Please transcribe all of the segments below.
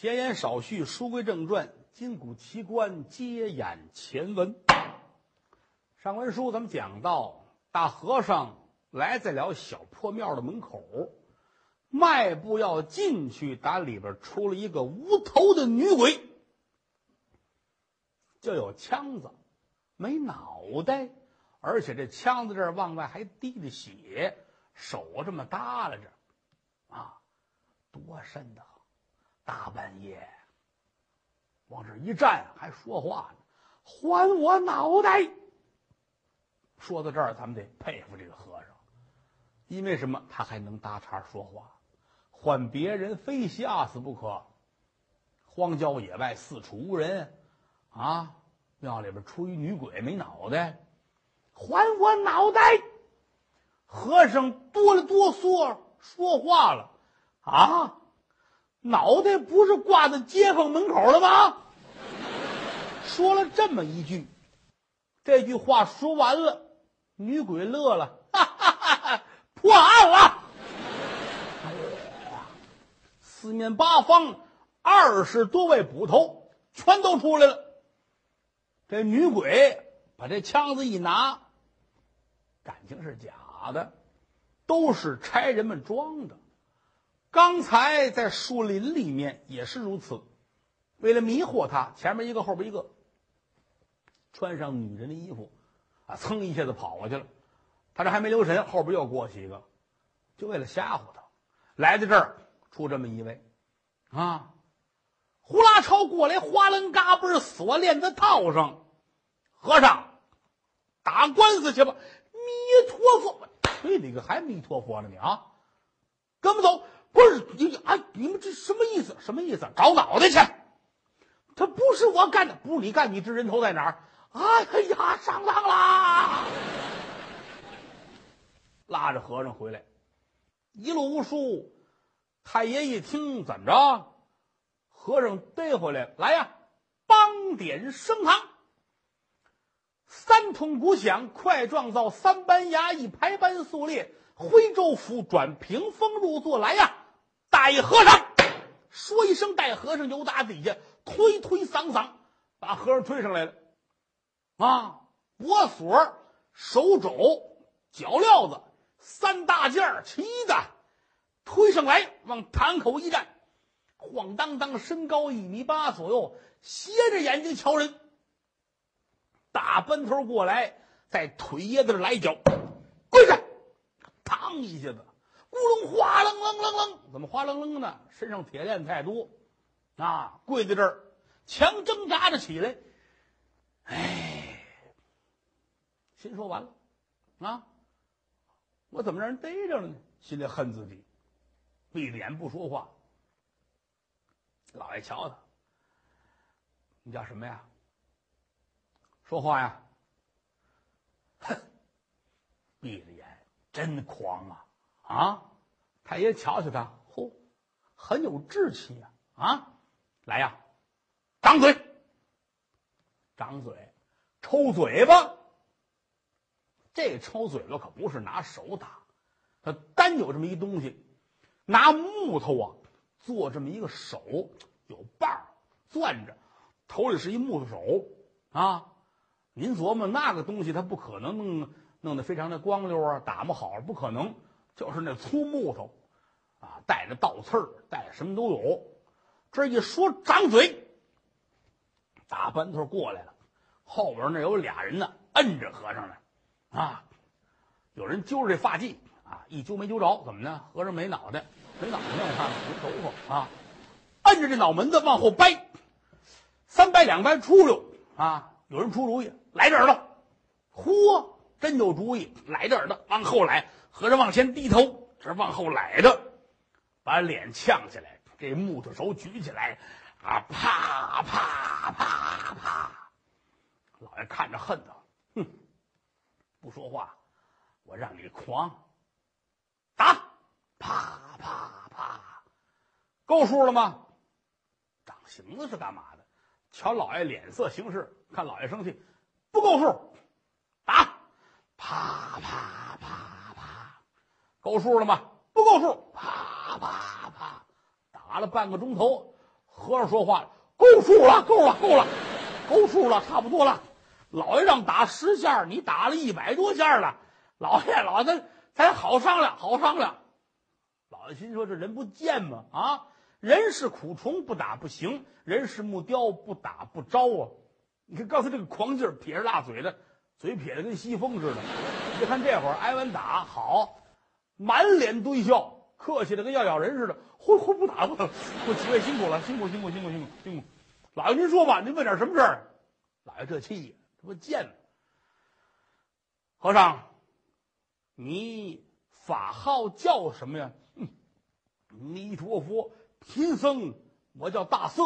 闲言少叙，书归正传。金谷奇观，接眼前文。上文书咱们讲到，大和尚来在了小破庙的门口，迈步要进去，打里边出了一个无头的女鬼，就有枪子，没脑袋，而且这枪子这儿往外还滴着血，手这么耷拉着，啊，多瘆得慌！大半夜往这一站，还说话呢，还我脑袋！说到这儿，咱们得佩服这个和尚，因为什么？他还能搭茬说话，换别人非吓死不可。荒郊野外，四处无人，啊，庙里边出一女鬼，没脑袋，还我脑袋！和尚哆了哆嗦，说话了，啊，脑袋不是挂在街坊门口了吗？说了这么一句，这句话说完了。女鬼乐了，哈哈哈哈破案了！四面八方二十多位捕头全都出来了。这女鬼把这枪子一拿，感情是假的，都是差人们装的。刚才在树林里面也是如此，为了迷惑他，前面一个，后边一个，穿上女人的衣服。啊！噌一下子跑过去了，他这还没留神，后边又过去一个，就为了吓唬他。来到这儿，出这么一位，啊，呼啦超过来，哗楞嘎嘣锁链子套上。和尚，打官司去吧！弥陀佛！嘿，你个还弥陀佛呢你啊！跟不走！不是你啊！你们这什么意思？什么意思？找脑袋去！他不是我干的，不是你干，你知人头在哪儿？哎呀，上当啦！拉着和尚回来，一路无书。太爷一听，怎么着？和尚逮回来，来呀！帮点升堂，三通鼓响，快撞造三班衙役排班肃列，徽州府转屏风入座，来呀！大和尚说一声，大和尚由打底下推推搡搡，把和尚推上来了。啊，脖锁、手肘、脚镣子三大件儿齐的，推上来往堂口一站，晃荡荡，身高一米八左右，斜着眼睛瞧人。大奔头过来，在腿叶子来一脚，跪下，嘡一下子，咕隆哗楞楞楞楞，怎么哗楞楞呢？身上铁链太多，啊，跪在这儿，强挣扎着起来，哎。心说完了，啊，我怎么让人逮着了呢？心里恨自己，闭着眼不说话。老爷瞧他，你叫什么呀？说话呀！哼，闭着眼，真狂啊！啊，太爷瞧瞧他，嚯，很有志气呀！啊，来呀，张嘴，张嘴，抽嘴巴。这抽嘴巴可不是拿手打，他单有这么一东西，拿木头啊做这么一个手，有把儿攥着，头里是一木头手啊。您琢磨那个东西，它不可能弄弄得非常的光溜啊，打磨好不可能，就是那粗木头啊，带着倒刺儿，带什么都有。这一说张嘴，大班头过来了，后边那有俩人呢，摁着和尚呢。啊，有人揪着这发髻啊，一揪没揪着，怎么呢？和尚没脑袋，没脑袋，我看看没头发啊，摁着这脑门子往后掰，三掰两掰出溜啊！有人出主意，来这儿了，嚯，真有主意，来这儿的，往后来，和尚往前低头，这往后来的，把脸呛起来，这木头手举起来，啊，啪啪啪啪，老爷看着恨他，哼。不说话，我让你狂打，啪啪啪，够数了吗？长形子是干嘛的？瞧老爷脸色行事，看老爷生气，不够数，打，啪啪啪啪，够数了吗？不够数，啪啪啪，打了半个钟头，和尚说话了：“够数了，够了，够了，够数了，差不多了。老爷让打十下，你打了一百多下了。老爷，老爷，咱好商量，好商量。”老爷心说：“这人不贱吗？啊，人是苦虫，不打不行；人是木雕，不打不招啊！你看刚才这个狂劲儿，撇着大嘴的，嘴撇的跟西风似的。你看这会儿挨完打，好，满脸堆笑。”客气的跟要咬人似的，呼呼不打了，我几位辛苦了，辛苦辛苦辛苦辛苦辛苦。老爷您说吧，您问点什么事儿？老爷这气呀，这不贱吗和尚，你法号叫什么呀？嗯，弥陀佛，贫僧我叫大色。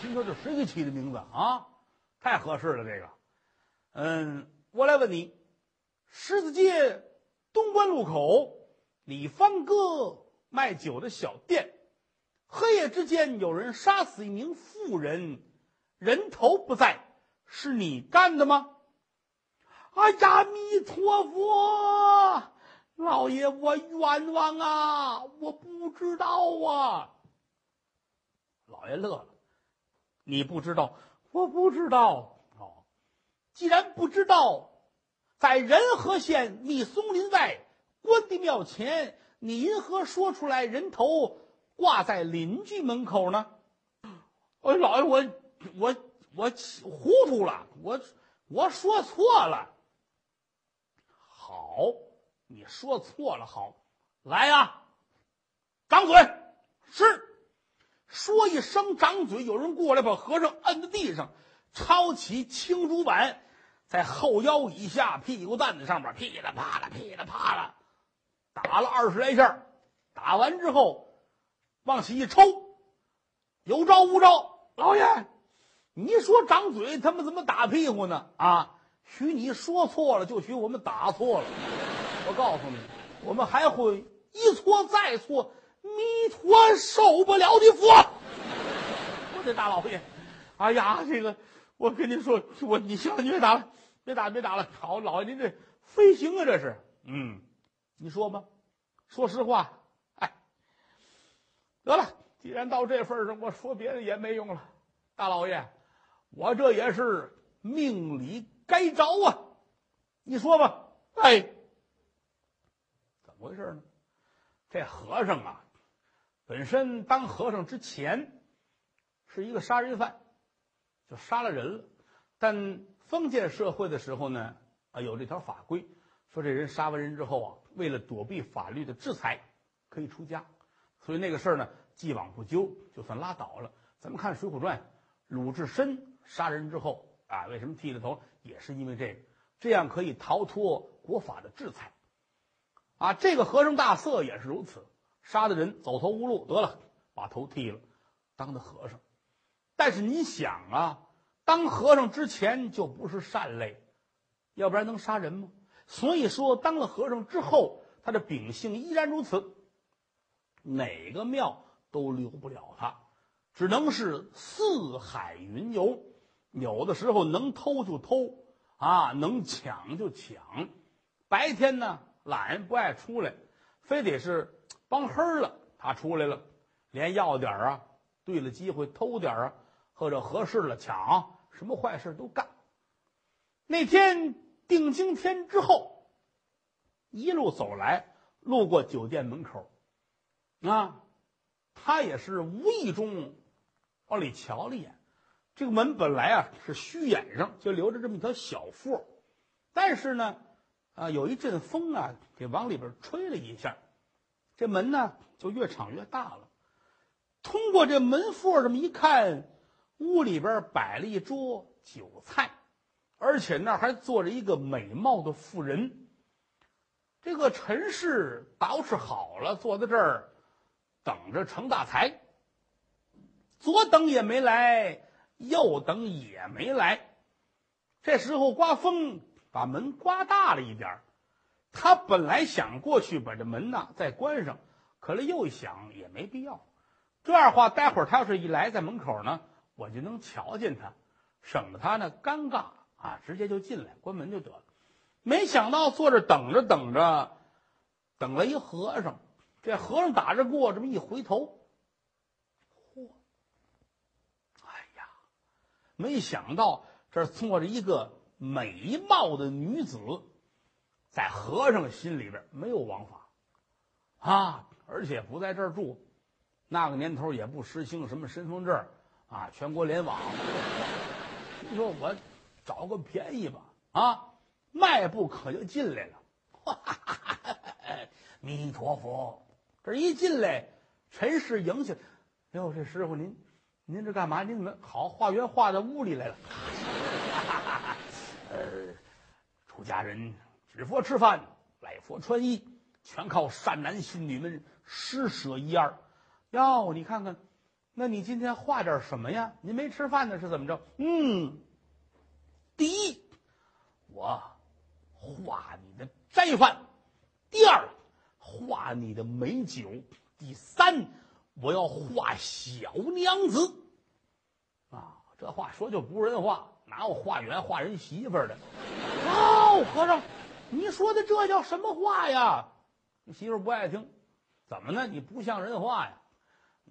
心说这谁给起的名字啊？太合适了这个。嗯，我来问你，狮子街东关路口。李方哥卖酒的小店，黑夜之间有人杀死一名妇人，人头不在，是你干的吗？哎呀，弥陀佛，老爷我冤枉啊！我不知道啊。老爷乐了，你不知道，我不知道。哦，既然不知道，在仁和县密松林外。关帝庙前，你因何说出来人头挂在邻居门口呢？哎，老爷，我我我糊涂了，我我说错了。好，你说错了，好，来呀，掌嘴，是，说一声掌嘴，有人过来把和尚摁在地上，抄起青竹板，在后腰以下屁股蛋子上面噼里啪啦，噼里啪啦。打了二十来下，打完之后，往起一抽，有招无招。老爷，你说张嘴，他们怎么打屁股呢？啊，许你说错了，就许我们打错了。我告诉你，我们还会一错再错。弥陀受不了的佛，我的大老爷，哎呀，这个我跟您说，我你行了，你别打了，别打，别打了。好，老爷您这飞行啊，这是，嗯。你说吧，说实话，哎，得了，既然到这份上，我说别的也没用了。大老爷，我这也是命里该着啊。你说吧，哎，怎么回事呢？这和尚啊，本身当和尚之前是一个杀人犯，就杀了人了。但封建社会的时候呢，啊，有这条法规，说这人杀完人之后啊。为了躲避法律的制裁，可以出家，所以那个事儿呢，既往不咎，就算拉倒了。咱们看《水浒传》，鲁智深杀人之后啊，为什么剃了头？也是因为这个，这样可以逃脱国法的制裁。啊，这个和尚大色也是如此，杀的人走投无路，得了，把头剃了，当的和尚。但是你想啊，当和尚之前就不是善类，要不然能杀人吗？所以说，当了和尚之后，他的秉性依然如此。哪个庙都留不了他，只能是四海云游。有的时候能偷就偷，啊，能抢就抢。白天呢，懒不爱出来，非得是帮黑了，他出来了，连要点啊，对了机会偷点啊，或者合适了抢，什么坏事都干。那天。定经天之后，一路走来，路过酒店门口，啊，他也是无意中往里瞧了一眼。这个门本来啊是虚掩上，就留着这么一条小缝，但是呢，啊，有一阵风啊，给往里边吹了一下，这门呢就越敞越大了。通过这门缝这么一看，屋里边摆了一桌酒菜。而且那儿还坐着一个美貌的妇人。这个陈氏捯饬好了，坐在这儿等着成大财。左等也没来，右等也没来。这时候刮风，把门刮大了一点他本来想过去把这门呐再关上，可是又一想也没必要。这样话，待会儿他要是一来在门口呢，我就能瞧见他省得他呢尴尬啊直接就进来关门就得了。没想到坐着等着等着等了一和尚这和尚打着过这么一回头嚯！哎呀没想到这坐着一个美貌的女子在和尚心里边没有王法啊而且不在这住那个年头也不实行什么身份证啊，全国联网。你说我找个便宜吧啊，迈步可就进来了。弥陀佛，这一进来，陈氏迎去。哟，这师傅您，您这干嘛？您怎么好化缘化到屋里来了？呃，出家人只佛吃饭，赖佛穿衣，全靠善男信女们施舍一二。哟，你看看，那你今天画点什么呀？您没吃饭呢，是怎么着？嗯，第一，我画你的斋饭；第二，画你的美酒；第三，我要画小娘子。啊，这话说就不是人话，哪有画圆画人媳妇儿的？哦，和尚，你说的这叫什么话呀？你媳妇儿不爱听，怎么呢？你不像人话呀？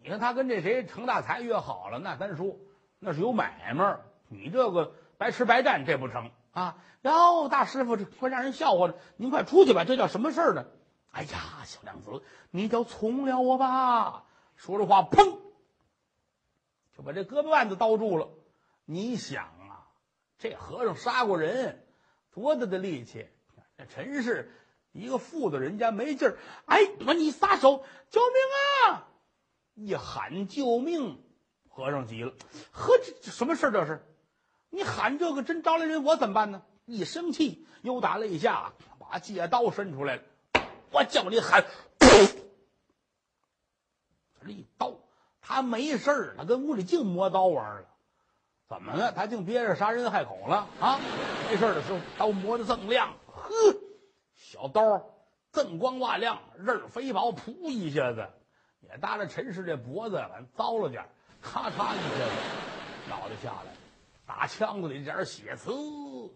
你看他跟这谁程大才约好了，那单说那是有买卖儿你这个白吃白占，这不成啊！哟，大师傅，这快让人笑话了。您快出去吧，这叫什么事儿呢？哎呀，小娘子，你就从了我吧。说着话，砰，就把这胳膊腕子刀住了。你想啊，这和尚杀过人，多大的力气？这陈氏一个妇子，人家没劲儿。哎，我你撒手，救命啊！一喊救命，和尚急了，呵，这什么事这是？你喊这个真招来人，我怎么办呢？一生气，又打了一下把戒刀伸出来了。我叫你喊，这一刀，他没事儿，他跟屋里净磨刀玩了。怎么了？他净憋着杀人害口了啊？没事的时候，刀磨的锃亮，呵，小刀锃光瓦亮，刃飞薄，噗一下子。也搭着陈氏这脖子，完糟了点咔嚓一下子，脑袋下来，打枪子里点血呲，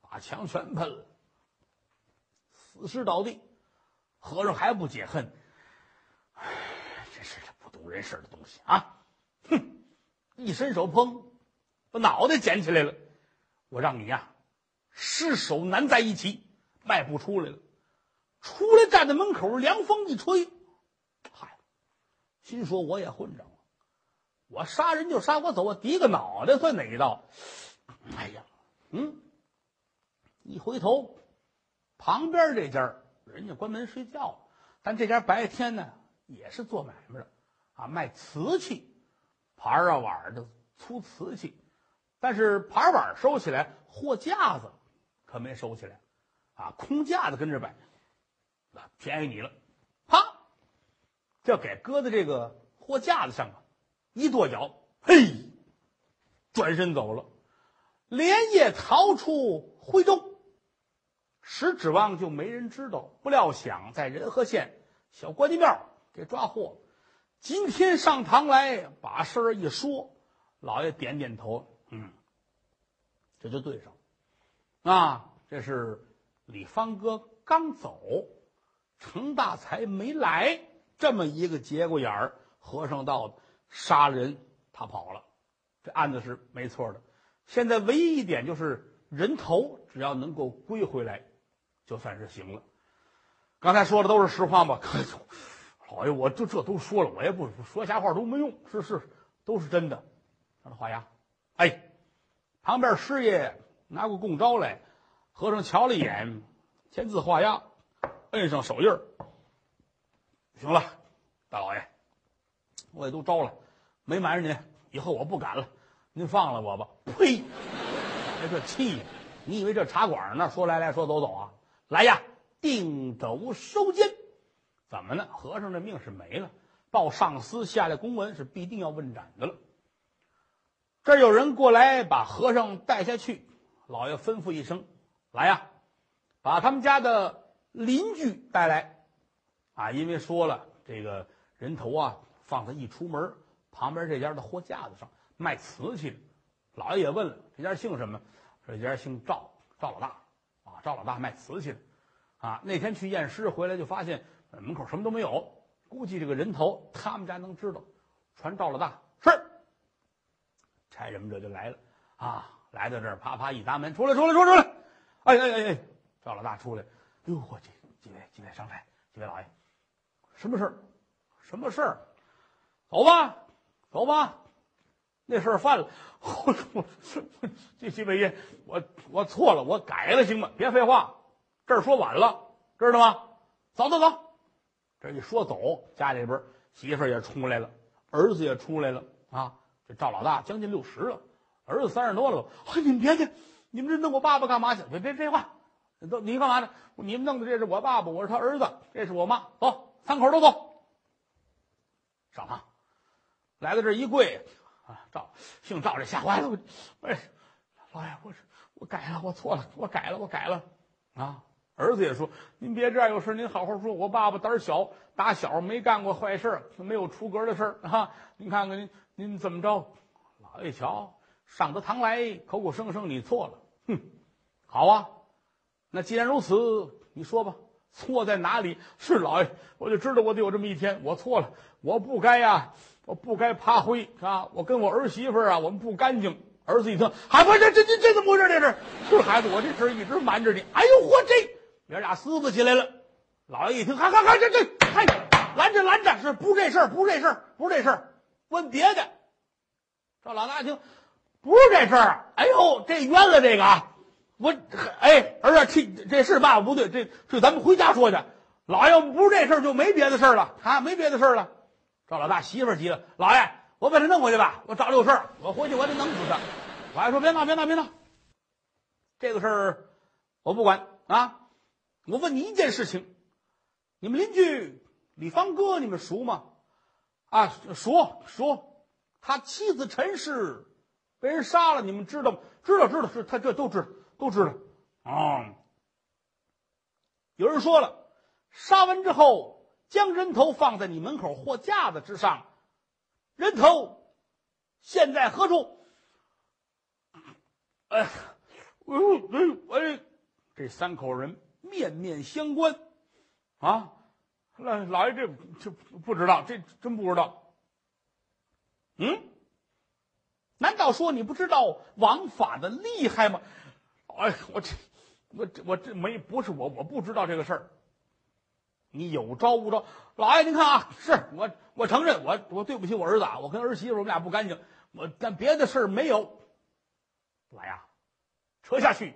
把枪全喷了，死尸倒地。和尚还不解恨，哎，真是这不懂人事的东西啊！哼，一伸手，砰，把脑袋捡起来了。我让你呀，尸首难在一起，迈步出来了，出来站在门口，凉风一吹。嗨心说我也混账了，我杀人就杀我走，我低个脑袋算哪一道？哎呀，嗯，一回头，旁边这家人家关门睡觉了，但这家白天呢也是做买卖的，啊，卖瓷器，盘啊碗的粗瓷器，但是盘碗收起来，货架子可没收起来，啊，空架子跟着摆，那便宜你了。这给搁在这个货架子上啊，一跺脚，嘿，转身走了，连夜逃出徽州，实指望就没人知道。不料想在仁和县小关帝庙给抓获，今天上堂来把事儿一说，老爷点点头，嗯，这就对上，啊，这是李方哥刚走，程大才没来。这么一个节骨眼儿，和尚道杀人，他跑了，这案子是没错的。现在唯一一点就是人头，只要能够归回来，就算是行了。刚才说的都是实话吗？老爷，我就这都说了，我也不说瞎话都没用，是是，都是真的。让他画押。哎，旁边师爷拿过供招来，和尚瞧了一眼，签字画押，摁上手印儿。行了，大老爷，我也都招了，没瞒着您，以后我不敢了，您放了我吧。呸！哎，这气！你以为这茶馆那说来来说走走啊？来呀，定斗收监。怎么呢？和尚的命是没了，报上司下来公文是必定要问斩的了。这有人过来把和尚带下去，老爷吩咐一声：“来呀，把他们家的邻居带来。”啊，因为说了这个人头啊，放在一出门旁边这家的货架子上卖瓷器的，老爷也问了，这家姓什么？这家姓赵，赵老大啊，赵老大卖瓷器的，啊，那天去验尸回来就发现门口什么都没有，估计这个人头他们家能知道，传赵老大是。差人们这就来了啊，来到这儿，啪啪一砸门，出来，出来，出来，出来！哎哎哎哎，赵老大出来，哎呦，我这几位几位上菜，几位老爷，什么事儿？什么事儿？走吧，走吧，那事儿犯了。我我这西北爷，我我错了，我改了，行吗？别废话，这儿说晚了，知道吗？走走走，这一说走，家里边媳妇儿也出来了，儿子也出来了啊。这赵老大将近六十了，儿子三十多了。哎，你们别去，你们这弄我爸爸干嘛去？别别废话，都你干嘛呢？你们弄的这是我爸爸，我是他儿子，这是我妈。走，三口都走，上堂，来到这一跪啊，赵姓赵这吓坏了，哎，老爷，我我改了，我错了，我改了，我改了啊。儿子也说：“您别这样，有事您好好说。我爸爸胆儿小，打小没干过坏事没有出格的事儿啊。您看看您，您怎么着？”老爷瞧，上得堂来，口口声声你错了。哼，好啊，那既然如此，你说吧，错在哪里？是老爷，我就知道我得有这么一天，我错了，我不该呀，我不该爬灰啊，我跟我儿媳妇啊，我们不干净。儿子一听，还不这这这这怎么回事？这是是孩子，我这事儿一直瞒着你。哎呦，嚯这！爷俩撕巴起来了，老爷一听，看看看，这这，嗨，拦着拦着，是不是这事儿？不是这事儿，不是这事儿，问别的。赵老大一听，不是这事儿。哎呦，这冤了这个！我，哎，儿子，这这事爸爸不对，这这咱们回家说去。老爷，不是这事儿，就没别的事儿了啊，没别的事儿了。赵老大媳妇急了，老爷，我把他弄回去吧，我找有事儿，我回去我得弄死他。老爷说，别闹，别闹，别闹，这个事儿我不管啊。我问你一件事情，你们邻居李方哥，你们熟吗？啊，熟熟，他妻子陈氏被人杀了，你们知道吗？知道知道，是他这都知道都知道啊。有人说了，杀完之后将人头放在你门口货架子之上，人头现在何处？哎，哎哎哎，这三口人。面面相关，啊，老老爷这这不知道，这真不知道。嗯，难道说你不知道王法的厉害吗？哎，我这我这我这没不是我我不知道这个事儿。你有招无招？老爷，您看啊，是我我承认我我对不起我儿子，啊，我跟儿媳妇我们俩不干净，我但别的事儿没有。来呀，扯下去。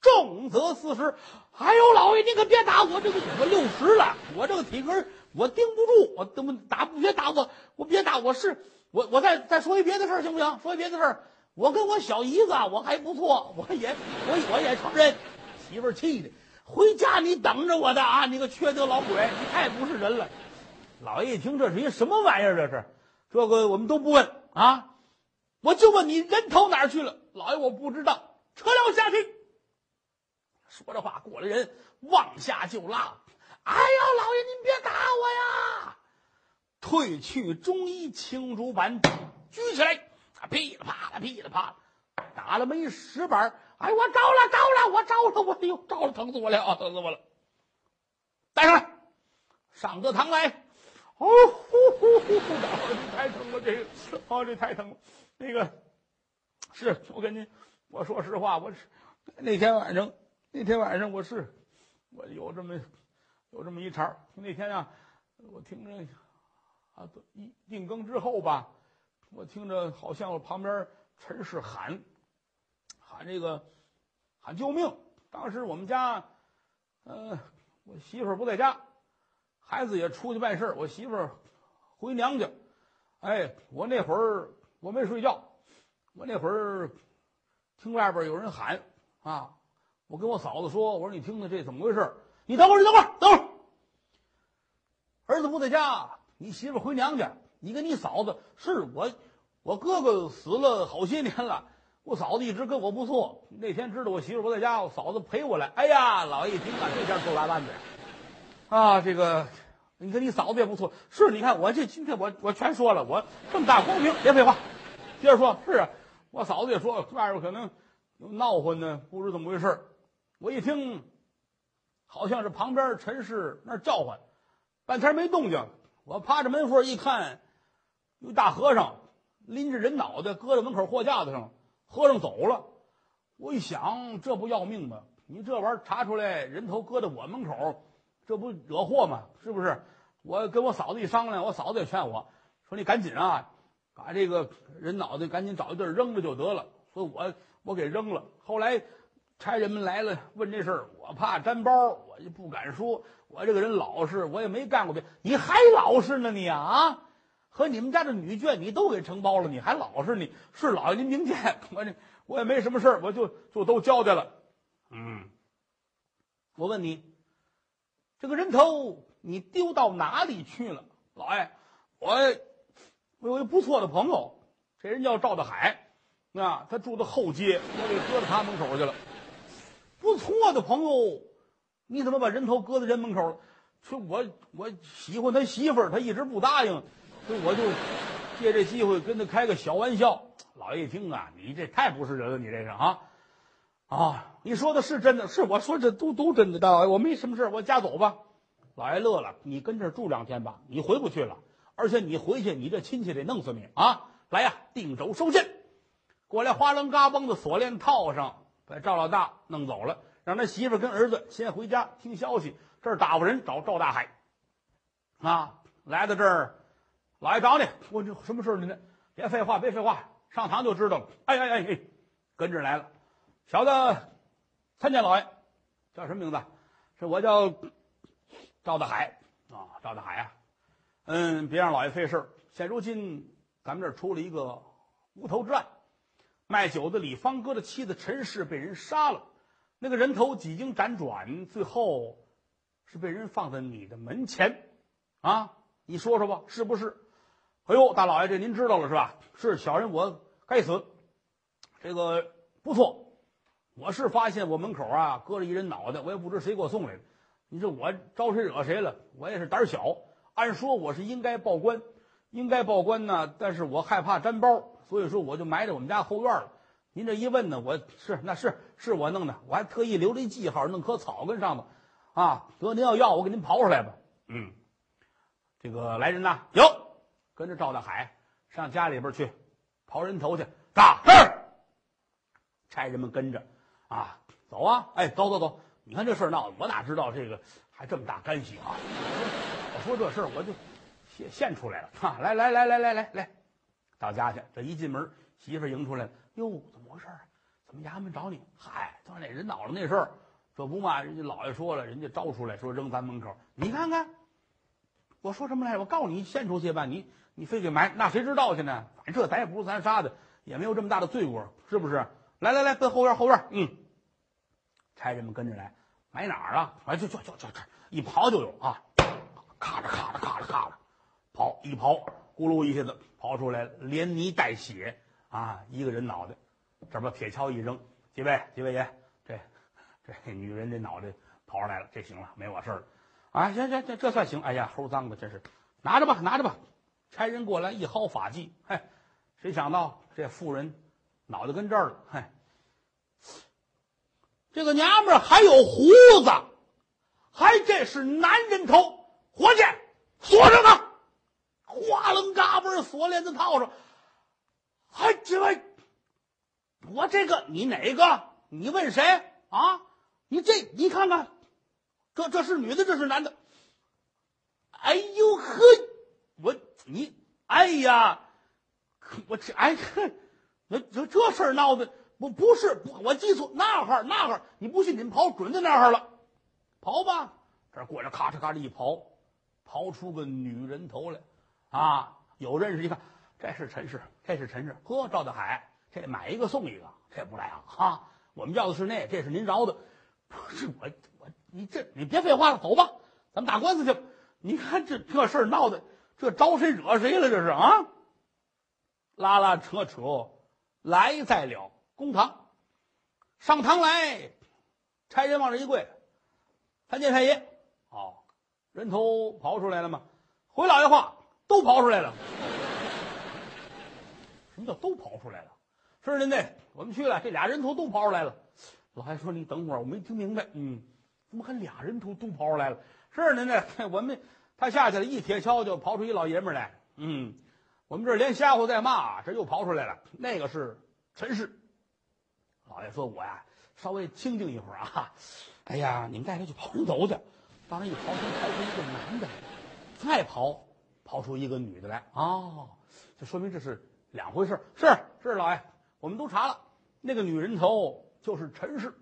重则四十，哎呦，老爷，您可别打我，这个我六十了，我这个体格我顶不住，我怎么打？不别打我，我别打我，是我我再再说一别的事儿行不行？说一别的事儿，我跟我小姨子我还不错，我也我我也承认，媳妇儿气的，回家你等着我的啊！你个缺德老鬼，你太不是人了。老爷一听，这是一什么玩意儿？这是这个我们都不问啊，我就问你人头哪儿去了？老爷我不知道，车辆下去。说这话过来人往下就拉，哎呀，老爷您别打我呀！褪去中衣青竹板，举起来，噼里啪啦，噼里啪啦，打了没十板。哎，我着了，着了，我着了，我哎呦，着了，疼死我了，疼死我了！带上来，上得堂来。哦，呼呼呼呼，这太疼了，这个，哦，这太疼了。那个，是我跟您，我说实话，我是那天晚上。那天晚上我是，我有这么有这么一茬那天啊，我听着啊，一定更之后吧，我听着好像我旁边陈氏喊喊这个喊救命。当时我们家，呃，我媳妇儿不在家，孩子也出去办事我媳妇儿回娘家。哎，我那会儿我没睡觉，我那会儿听外边有人喊啊。我跟我嫂子说：“我说你听听这怎么回事？你等会儿，你等会儿，等会儿。儿子不在家，你媳妇回娘家，你跟你嫂子是我，我哥哥死了好些年了，我嫂子一直跟我不错。那天知道我媳妇不在家，我嫂子陪我来。哎呀，老爷一听啊，这下够大办的啊！这个你跟你嫂子也不错，是？你看我这今天我我全说了，我这么大光明，别废话，接着说。是啊，我嫂子也说外边可能闹混呢，不知怎么回事。”我一听，好像是旁边陈氏那叫唤，半天没动静。我趴着门缝一看，一大和尚拎着人脑袋搁在门口货架子上，和尚走了。我一想，这不要命吗？你这玩意儿查出来，人头搁在我门口，这不惹祸吗？是不是？我跟我嫂子一商量，我嫂子也劝我说：“你赶紧啊，把这个人脑袋赶紧找一地儿扔了就得了。”所以我我给扔了。后来差人们来了问这事儿，我怕沾包，我就不敢说。我这个人老实，我也没干过别。你还老实呢你啊？和你们家的女眷你都给承包了，你还老实？你是老爷您明鉴，我这我也没什么事儿，我就就都交代了。嗯，我问你，这个人头你丢到哪里去了？老爷，我我有一不错的朋友，这人叫赵大海，啊，他住在后街，我给搁到他门口去了。不错的朋友，你怎么把人头搁在人门口了？说我我喜欢他媳妇儿，他一直不答应，所以我就借这机会跟他开个小玩笑。老爷一听啊，你这太不是人了，你这是啊。啊，你说的是真的，是我说这都都真的，大老爷，我没什么事我家走吧。老爷乐了，你跟这住两天吧，你回不去了，而且你回去，你这亲戚得弄死你啊！来呀，定轴收信，过来花楞嘎嘣的锁链套上，把赵老大弄走了，让他媳妇跟儿子先回家听消息。这儿打发人找赵大海，啊，来到这儿，老爷找你，我这什么事儿呢？别废话，别废话，上堂就知道了。哎哎哎，跟着来了。小子，参见老爷，叫什么名字？是我叫赵大海啊，赵大海啊。嗯，别让老爷费事现如今咱们这儿出了一个无头之案，卖酒的李方哥的妻子陈氏被人杀了，那个人头几经辗转，最后是被人放在你的门前啊。你说说吧，是不是？哎呦，大老爷，这您知道了是吧？是小人我该死，这个不错。我是发现我门口啊搁着一人脑袋，我也不知谁给我送来的。你说我招谁惹谁了？我也是胆小。按说我是应该报官，应该报官呢，但是我害怕沾包，所以说我就埋在我们家后院了。您这一问呢，我是那是是我弄的，我还特意留了一记号，弄棵草根上头。啊，得您要要，我给您刨出来吧。嗯，这个来人呐，有，跟着赵大海上家里边去刨人头去。打这儿，差人们跟着。啊，走啊！哎，走走走！你看这事儿闹的，我哪知道这个还这么大干系啊？我说这事儿我就现现出来了。哈，来来来来来来来，到家去。这一进门，媳妇迎出来了。哟，怎么回事？怎么衙门找你？嗨，就是那人脑袋那事儿。这不嘛，人家老爷说了，人家招出来说扔咱门口。你看看，我说什么来？我告诉你，献出去吧。你你非给埋，那谁知道去呢？反正这咱也不是咱杀的，也没有这么大的罪过，是不是？来来来，奔后院后院。嗯。差人们跟着来，埋哪儿啊？哎，就就就就这一刨就有啊！咔嚓咔嚓咔嚓咔嚓，刨一刨，咕噜一下子刨出来，连泥带血啊！一个人脑袋，这把铁锹一扔，几位几位爷，这这女人这脑袋刨出来了，这行了，没我事儿啊！行行行，这算行。哎呀，齁脏的，真是，拿着吧，拿着吧。差人过来一薅发髻，嗨，谁想到这妇人脑袋跟这儿了？嗨。这个娘们儿还有胡子，还这是男人头，伙计，锁上他，哗楞嘎嘣锁链子套上。还这位，我这个你哪个？你问谁啊？你这你看看，这这是女的，这是男的。哎呦呵，我你哎呀，我这哎哼，那这这事儿闹的。不不是，我记错那哈那哈，你不信你们刨准在那哈了，刨吧，这过来咔嚓咔嚓一刨，刨出个女人头来，啊，有认识一看，这是陈氏，这是陈氏，呵，赵大海，这买一个送一个，这不赖啊，哈，我们要的是那，这是您饶的，不是我你这你别废话了，走吧，咱们打官司去，你看这这事儿闹的，这招谁惹谁了？这是啊，拉拉扯扯，来再了。公堂，上堂来，差人往这一跪，参见太爷。哦，人头刨出来了吗？回老爷话，都刨出来了。什么叫都刨出来了？是您的，我们去了，这俩人头都刨出来了。老爷说：“你等会儿，我没听明白。嗯，怎么还俩人头都刨出来了？是您的，我们他下去了，一铁锹就刨出一老爷们来。嗯，我们这连吓唬带骂，这又刨出来了。那个是陈氏。老爷说：“我呀，稍微清静一会儿啊。哎呀，你们带他去刨人头去。当然一跑，先跑出一个男的，再刨，刨出一个女的来。哦，这说明这是两回事。是是，老爷，我们都查了，那个女人头就是陈氏。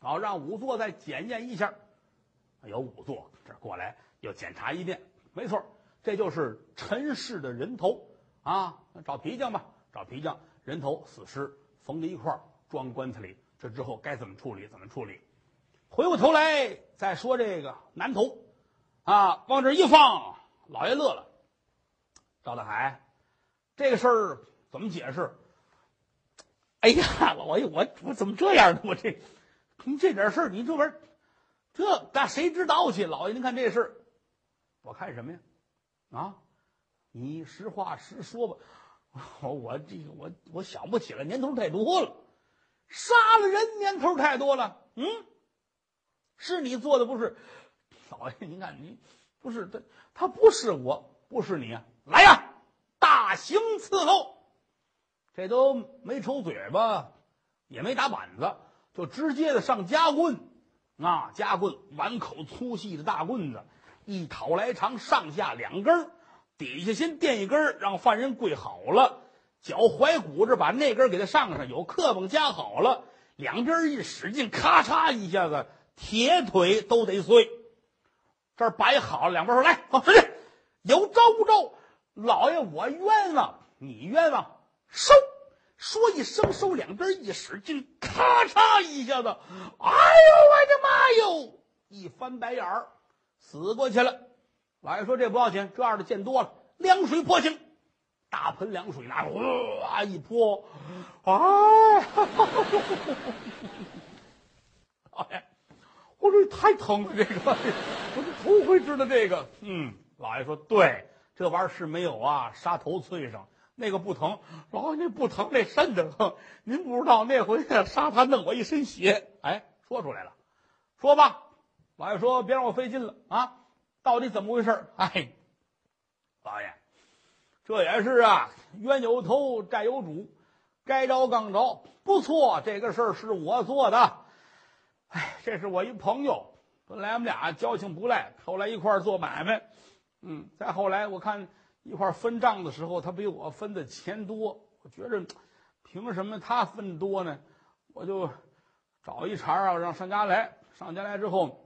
好，让仵作再检验一下。有仵作这过来又检查一遍，没错，这就是陈氏的人头。”啊，找皮匠吧，找皮匠，人头死尸缝在一块儿，装棺材里。这之后该怎么处理？怎么处理？回过头来再说这个男头，啊，往这一放，老爷乐了。赵大海，这个事儿怎么解释？哎呀，老爷，我我怎么这样呢？我这，你这点事儿，你这玩意儿，这那谁知道去？老爷，您看这事，我看什么呀？啊？你实话实说吧，我我这个我我想不起来，年头太多了，杀了人年头太多了。嗯，是你做的不是？老爷，您看你不是他，他不是我，不是你啊！来呀，大刑伺候！这都没抽嘴巴，也没打板子，就直接的上夹棍啊！夹棍，碗口粗细的大棍子，一讨来长，上下两根儿。底下先垫一根让犯人跪好了，脚踝骨这把那根给他上上，有刻绷夹好了，两边一使劲，咔嚓一下子，铁腿都得碎。这儿摆好了，两边说来，好使劲，有招不招？老爷，我冤枉，你冤枉，收！说一声手，两边一使劲，咔嚓一下子，哎呦我的妈哟！一翻白眼儿，死过去了。老爷说：“这不要紧，这样的见多了。凉水泼醒，大盆凉水拿哇一泼，哎，老爷，我说太疼了，这个 我是头回知道这个。嗯，老爷说对，这玩意儿是没有啊，杀头脆上那个不疼。老爷那不疼，那瘆得慌。您不知道那回杀他弄我一身血。哎，说出来了，说吧。老爷说别让我费劲了啊。”到底怎么回事？哎，老爷，这也是啊，冤有头债有主，该着刚着，不错，这个事儿是我做的。哎，这是我一朋友，本来我们俩交情不赖，后来一块儿做买卖，嗯，再后来我看一块分账的时候，他比我分的钱多，我觉着凭什么他分多呢？我就找一茬啊，让上家来，上家来之后，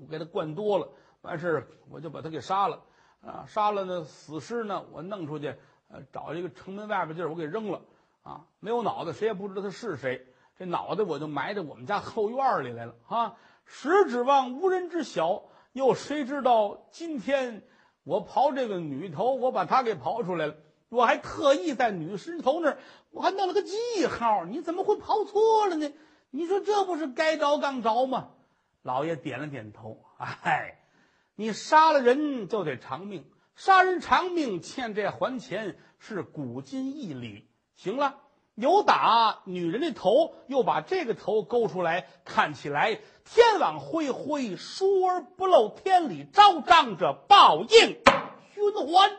我给他灌多了。完事我就把他给杀了，啊，杀了呢，死尸呢，我弄出去，呃，找一个城门外边地儿，我给扔了，啊，没有脑袋，谁也不知道他是谁。这脑袋我就埋在我们家后院里来了，哈，实指望无人知晓，又谁知道今天我刨这个女头，我把她给刨出来了，我还特意在女尸头那儿，我还弄了个记号，你怎么会刨错了呢？你说这不是该着刚着吗？老爷点了点头，哎。你杀了人就得偿命，杀人偿命，欠债还钱是古今义理。行了，有打女人的头，又把这个头勾出来，看起来天网恢恢，疏而不漏，天理昭彰，这报应循环。